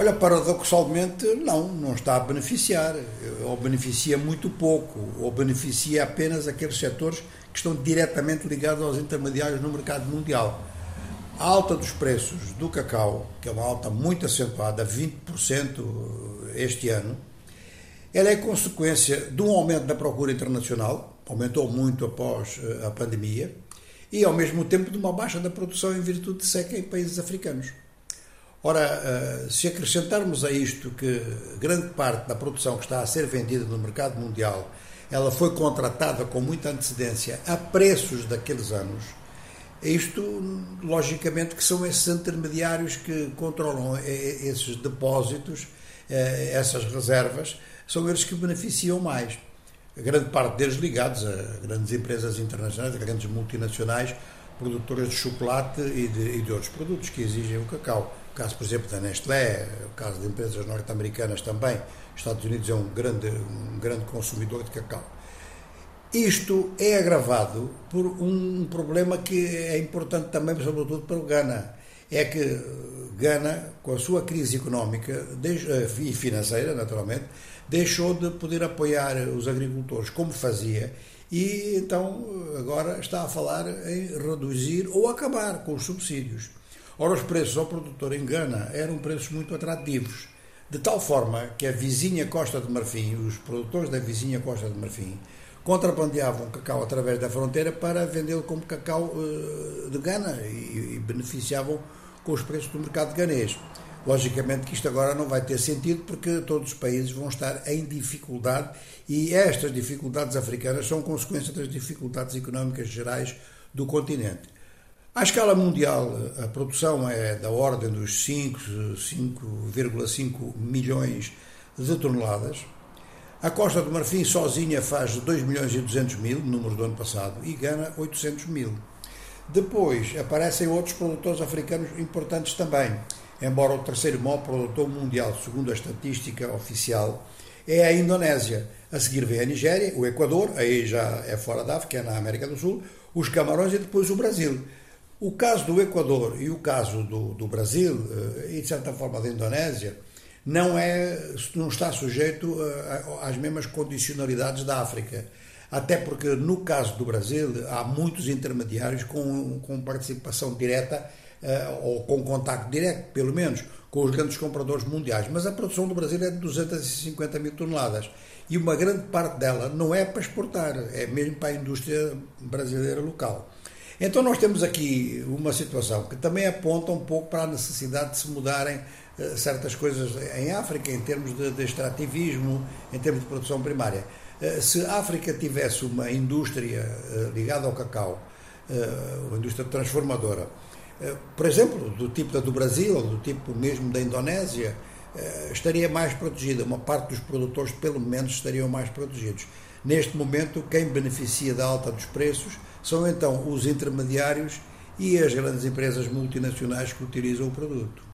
Olha, paradoxalmente, não, não está a beneficiar, ou beneficia muito pouco, ou beneficia apenas aqueles setores que estão diretamente ligados aos intermediários no mercado mundial. A alta dos preços do cacau, que é uma alta muito acentuada, 20% este ano, ela é consequência de um aumento da procura internacional, aumentou muito após eh, a pandemia, e ao mesmo tempo de uma baixa da produção em virtude de seca em países africanos. Ora, eh, se acrescentarmos a isto que grande parte da produção que está a ser vendida no mercado mundial, ela foi contratada com muita antecedência a preços daqueles anos, isto, logicamente, que são esses intermediários que controlam esses depósitos, eh, essas reservas, são eles que beneficiam mais. A grande parte deles ligados a grandes empresas internacionais, a grandes multinacionais, produtoras de chocolate e de, e de outros produtos que exigem o cacau caso, por exemplo, da Nestlé, o caso de empresas norte-americanas também, Estados Unidos é um grande, um grande consumidor de cacau. Isto é agravado por um problema que é importante também, sobretudo para o Ghana. É que Ghana, com a sua crise económica eh, e financeira, naturalmente, deixou de poder apoiar os agricultores como fazia e então agora está a falar em reduzir ou acabar com os subsídios. Ora, os preços ao produtor em Gana eram preços muito atrativos, de tal forma que a vizinha Costa de Marfim, os produtores da vizinha Costa de Marfim, contrabandeavam cacau através da fronteira para vendê-lo como cacau uh, de Gana e, e, beneficiavam com os preços do mercado ganês. Logicamente que isto agora não vai ter sentido porque todos os países vão estar em dificuldade e estas dificuldades africanas são consequência das dificuldades económicas gerais do continente. À escala mundial, a produção é da ordem dos 5,5 milhões de toneladas. A Costa do Marfim sozinha faz 2 milhões e 200 mil, número do ano passado, e Gana 800 mil. Depois aparecem outros produtores africanos importantes também, embora o terceiro maior produtor mundial, segundo a estatística oficial, é a Indonésia. A seguir vem a Nigéria, o Equador, aí já é fora da África, é na América do Sul, os Camarões e depois o Brasil. O caso do Equador e o caso do, do Brasil, eh, e de certa forma da Indonésia, não, é, não está sujeito eh, às mesmas condicionalidades da África. Até porque, no caso do Brasil, há muitos intermediários com, com participação direta, eh, ou com contacto direto, pelo menos, com os grandes compradores mundiais. Mas a produção do Brasil é de 250 mil toneladas. E uma grande parte dela não é para exportar, é mesmo para a indústria brasileira local. Então nós temos aqui uma situação que também aponta um pouco para a necessidade de se mudarem uh, certas coisas em África, em termos de, de extrativismo, em termos de produção primária. Uh, se a África tivesse uma indústria uh, ligada ao cacau, uma indústria transformadora, por exemplo, do tipo da do Brasil, ou do tipo mesmo da Indonésia, estaria mais protegida. Uma parte dos produtores, pelo menos, estariam mais protegidos. Neste momento, quem beneficia da alta dos preços são então os intermediários e as grandes empresas multinacionais que utilizam o produto.